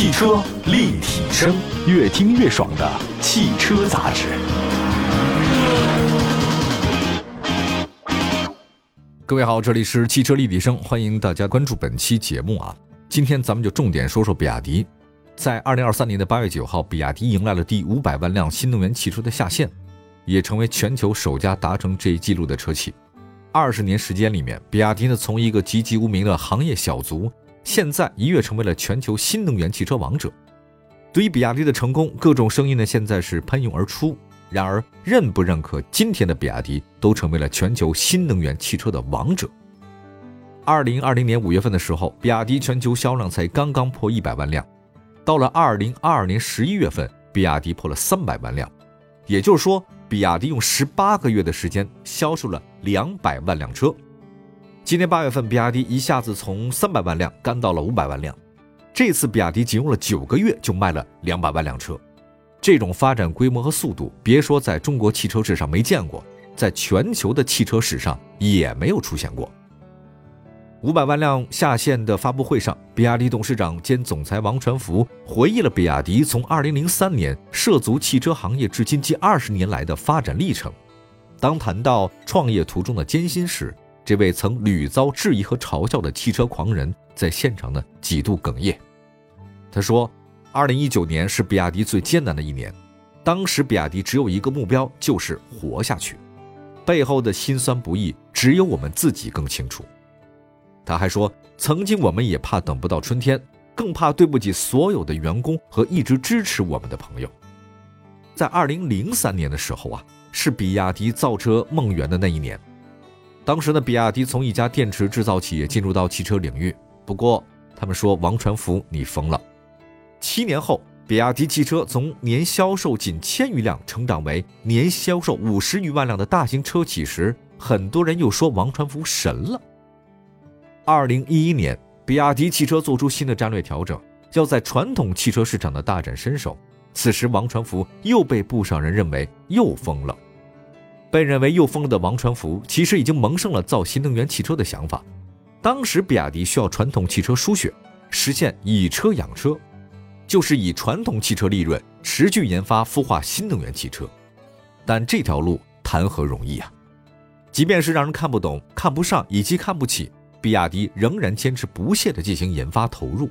汽车立体声，越听越爽的汽车杂志。各位好，这里是汽车立体声，欢迎大家关注本期节目啊。今天咱们就重点说说比亚迪。在二零二三年的八月九号，比亚迪迎来了第五百万辆新能源汽车的下线，也成为全球首家达成这一记录的车企。二十年时间里面，比亚迪呢从一个籍籍无名的行业小卒，现在一跃成为了全球新能源汽车王者。对于比亚迪的成功，各种声音呢现在是喷涌而出。然而，认不认可今天的比亚迪都成为了全球新能源汽车的王者？二零二零年五月份的时候，比亚迪全球销量才刚刚破一百万辆，到了二零二二年十一月份，比亚迪破了三百万辆，也就是说。比亚迪用十八个月的时间销售了两百万辆车。今年八月份，比亚迪一下子从三百万辆干到了五百万辆。这次比亚迪仅用了九个月就卖了两百万辆车，这种发展规模和速度，别说在中国汽车史上没见过，在全球的汽车史上也没有出现过。五百万辆下线的发布会上，比亚迪董事长兼总裁王传福回忆了比亚迪从2003年涉足汽车行业至今近二十年来的发展历程。当谈到创业途中的艰辛时，这位曾屡遭质疑和嘲笑的汽车狂人在现场呢几度哽咽。他说：“2019 年是比亚迪最艰难的一年，当时比亚迪只有一个目标，就是活下去，背后的辛酸不易，只有我们自己更清楚。”他还说：“曾经我们也怕等不到春天，更怕对不起所有的员工和一直支持我们的朋友。”在二零零三年的时候啊，是比亚迪造车梦圆的那一年。当时呢，比亚迪从一家电池制造企业进入到汽车领域。不过，他们说王传福你疯了。七年后，比亚迪汽车从年销售仅千余辆成长为年销售五十余万辆的大型车企时，很多人又说王传福神了。二零一一年，比亚迪汽车做出新的战略调整，要在传统汽车市场的大展身手。此时，王传福又被不少人认为又疯了。被认为又疯了的王传福，其实已经萌生了造新能源汽车的想法。当时，比亚迪需要传统汽车输血，实现以车养车，就是以传统汽车利润持续研发孵化新能源汽车。但这条路谈何容易啊！即便是让人看不懂、看不上以及看不起。比亚迪仍然坚持不懈地进行研发投入，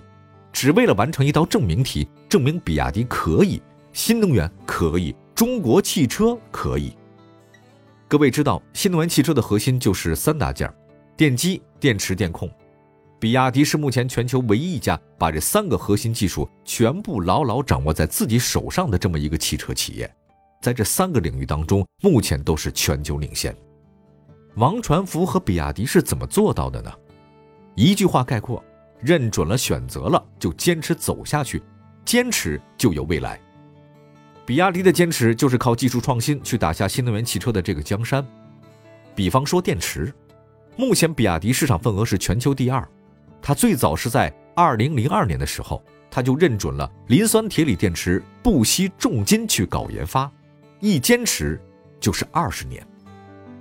只为了完成一道证明题，证明比亚迪可以，新能源可以，中国汽车可以。各位知道，新能源汽车的核心就是三大件：电机、电池、电控。比亚迪是目前全球唯一一家把这三个核心技术全部牢牢掌握在自己手上的这么一个汽车企业，在这三个领域当中，目前都是全球领先。王传福和比亚迪是怎么做到的呢？一句话概括：认准了、选择了，就坚持走下去，坚持就有未来。比亚迪的坚持就是靠技术创新去打下新能源汽车的这个江山。比方说电池，目前比亚迪市场份额是全球第二。它最早是在2002年的时候，它就认准了磷酸铁锂电池，不惜重金去搞研发，一坚持就是二十年。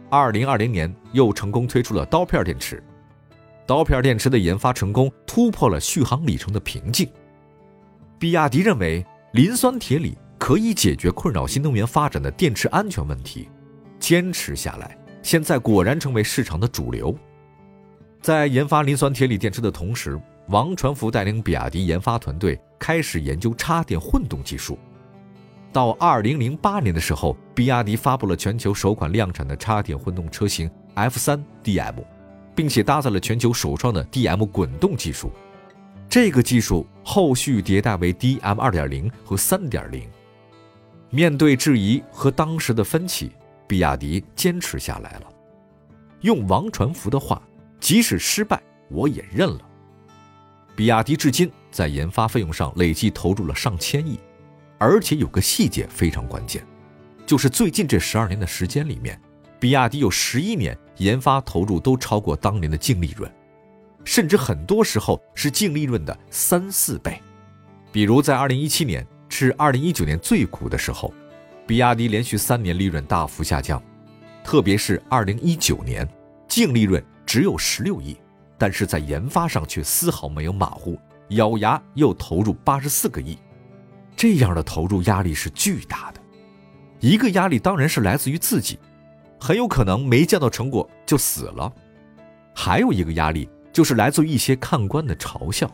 二零二零年又成功推出了刀片电池，刀片电池的研发成功突破了续航里程的瓶颈。比亚迪认为磷酸铁锂可以解决困扰新能源发展的电池安全问题，坚持下来，现在果然成为市场的主流。在研发磷酸铁锂电池的同时，王传福带领比亚迪研发团队开始研究插电混动技术。到二零零八年的时候，比亚迪发布了全球首款量产的插电混动车型 F 三 DM，并且搭载了全球首创的 DM 滚动技术。这个技术后续迭代为 DM 二点零和三点零。面对质疑和当时的分歧，比亚迪坚持下来了。用王传福的话，即使失败，我也认了。比亚迪至今在研发费用上累计投入了上千亿。而且有个细节非常关键，就是最近这十二年的时间里面，比亚迪有十一年研发投入都超过当年的净利润，甚至很多时候是净利润的三四倍。比如在二零一七年是二零一九年最苦的时候，比亚迪连续三年利润大幅下降，特别是二零一九年，净利润只有十六亿，但是在研发上却丝毫没有马虎，咬牙又投入八十四个亿，这样的投入压力是巨大的。一个压力当然是来自于自己，很有可能没见到成果就死了；还有一个压力就是来自于一些看官的嘲笑。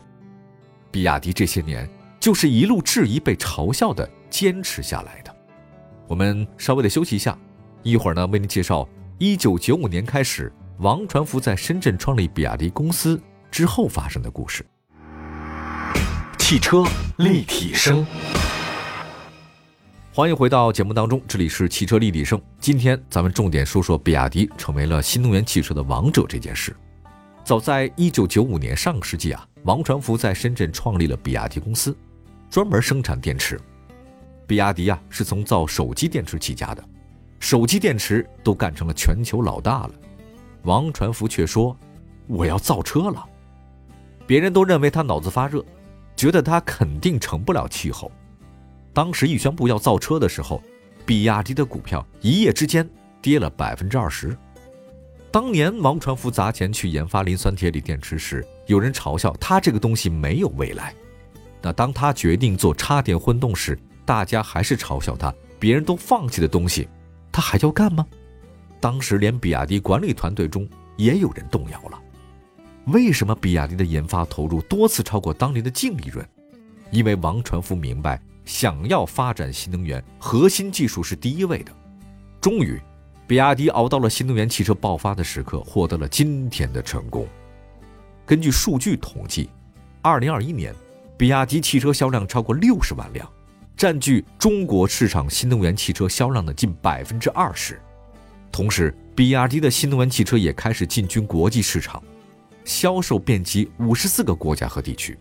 比亚迪这些年就是一路质疑被嘲笑的坚持下来的。我们稍微的休息一下，一会儿呢为您介绍一九九五年开始，王传福在深圳创立比亚迪公司之后发生的故事。汽车立体声。欢迎回到节目当中，这里是汽车立体声。今天咱们重点说说比亚迪成为了新能源汽车的王者这件事。早在一九九五年上个世纪啊，王传福在深圳创立了比亚迪公司，专门生产电池。比亚迪啊是从造手机电池起家的，手机电池都干成了全球老大了。王传福却说：“我要造车了。”别人都认为他脑子发热，觉得他肯定成不了气候。当时一宣布要造车的时候，比亚迪的股票一夜之间跌了百分之二十。当年王传福砸钱去研发磷酸铁锂电池时，有人嘲笑他这个东西没有未来。那当他决定做插电混动时，大家还是嘲笑他，别人都放弃的东西，他还要干吗？当时连比亚迪管理团队中也有人动摇了。为什么比亚迪的研发投入多次超过当年的净利润？因为王传福明白。想要发展新能源，核心技术是第一位的。终于，比亚迪熬到了新能源汽车爆发的时刻，获得了今天的成功。根据数据统计，二零二一年，比亚迪汽车销量超过六十万辆，占据中国市场新能源汽车销量的近百分之二十。同时，比亚迪的新能源汽车也开始进军国际市场，销售遍及五十四个国家和地区。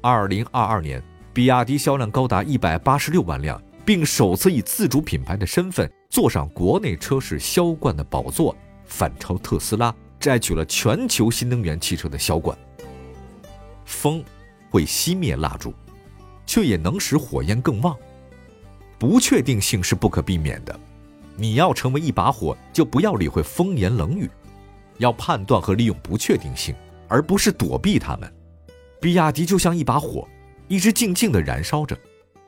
二零二二年。比亚迪销量高达一百八十六万辆，并首次以自主品牌的身份坐上国内车市销冠的宝座，反超特斯拉，摘取了全球新能源汽车的销冠。风会熄灭蜡烛，却也能使火焰更旺。不确定性是不可避免的，你要成为一把火，就不要理会风言冷语，要判断和利用不确定性，而不是躲避它们。比亚迪就像一把火。一直静静地燃烧着，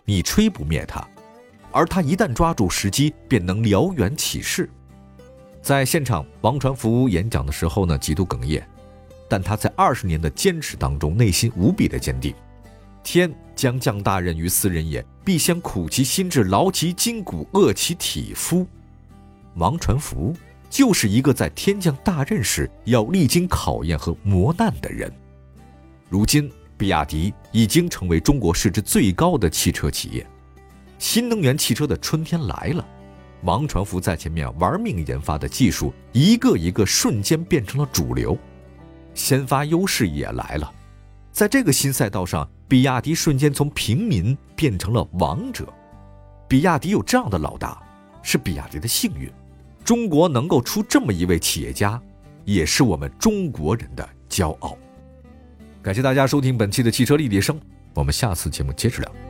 你吹不灭它，而它一旦抓住时机，便能燎原起势。在现场，王传福演讲的时候呢，极度哽咽，但他在二十年的坚持当中，内心无比的坚定。天将降大任于斯人也，必先苦其心志，劳其筋骨，饿其体肤。王传福就是一个在天降大任时要历经考验和磨难的人。如今。比亚迪已经成为中国市值最高的汽车企业，新能源汽车的春天来了。王传福在前面玩命研发的技术，一个一个瞬间变成了主流，先发优势也来了。在这个新赛道上，比亚迪瞬间从平民变成了王者。比亚迪有这样的老大，是比亚迪的幸运。中国能够出这么一位企业家，也是我们中国人的骄傲。感谢大家收听本期的汽车立体声，我们下次节目接着聊。